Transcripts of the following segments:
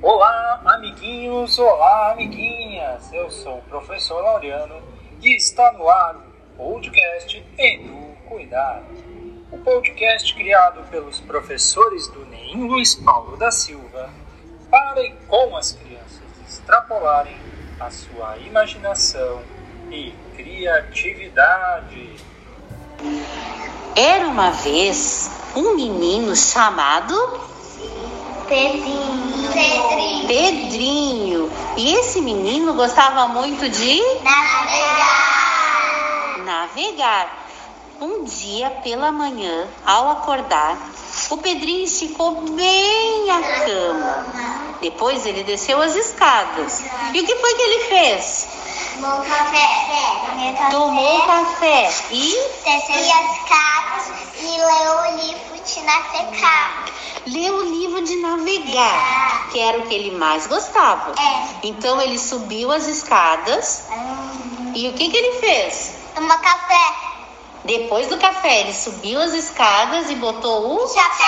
Olá, amiguinhos, olá, amiguinhas. Eu sou o professor Laureano e está no ar o podcast Edu Cuidar. O podcast criado pelos professores do NEM Luiz Paulo da Silva para e com as crianças extrapolarem a sua imaginação e criatividade. Era uma vez um menino chamado Pedrinho. Pedrinho. Pedrinho. E esse menino gostava muito de Navegar. navegar. Um dia pela manhã, ao acordar, o Pedrinho esticou bem a cama. Depois ele desceu as escadas. E o que foi que ele fez? Tomou café. Tomou café. E Desceu as escadas e leu o livro de navegar. leu o livro de navegar, que era o que ele mais gostava. É. Então ele subiu as escadas e o que, que ele fez? Tomou café. Depois do café, ele subiu as escadas e botou o Chapéu.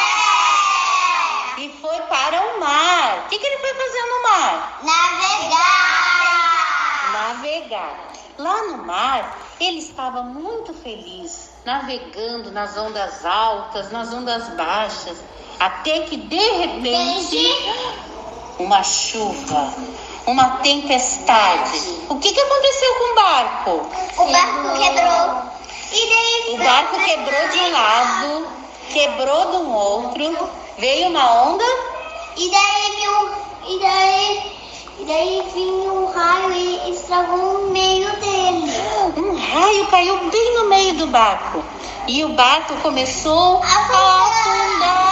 e foi para o mar. O que, que ele foi fazer no mar? Navegar. Lá no mar, ele estava muito feliz, navegando nas ondas altas, nas ondas baixas, até que de repente uma chuva, uma tempestade. O que, que aconteceu com o barco? O barco quebrou. O barco quebrou de um lado, quebrou do outro, veio uma onda E daí. E daí. E daí vinha um raio e estragou o meio dele. Um raio caiu bem no meio do barco e o barco começou a afundar.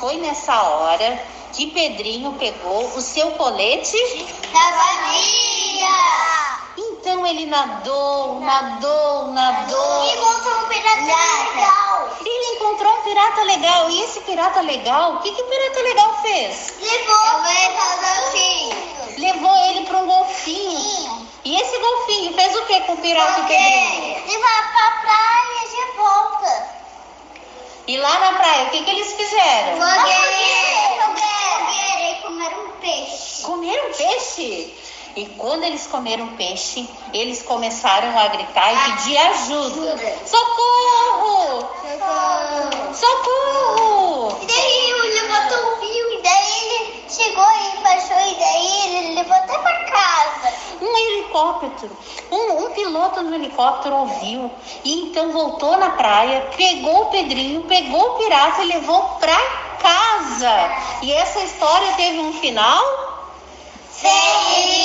Foi nessa hora que Pedrinho pegou o seu colete. Cavalaria! Então ele nadou, nadou, nadou. E encontrou um pirata legal. Ele encontrou um pirata legal. E esse pirata legal, o que, que o pirata legal fez? Levou o golfinho. Levou ele para um golfinho. E esse golfinho fez o que com o pirata e o Pedrinho? Levar pra praia de volta. E lá na praia, o que, que eles fizeram? Fogueira. Fogueira. E comeram um peixe. Comeram peixe. E quando eles comeram peixe, eles começaram a gritar e pedir ajuda. Socorro! Socorro! E daí o levantou o rio. E daí ele chegou e baixou. E daí ele levou até pra casa. Um helicóptero, um, um piloto no helicóptero ouviu e então voltou na praia, pegou o Pedrinho, pegou o pirata e levou pra casa. E essa história teve um final Feliz!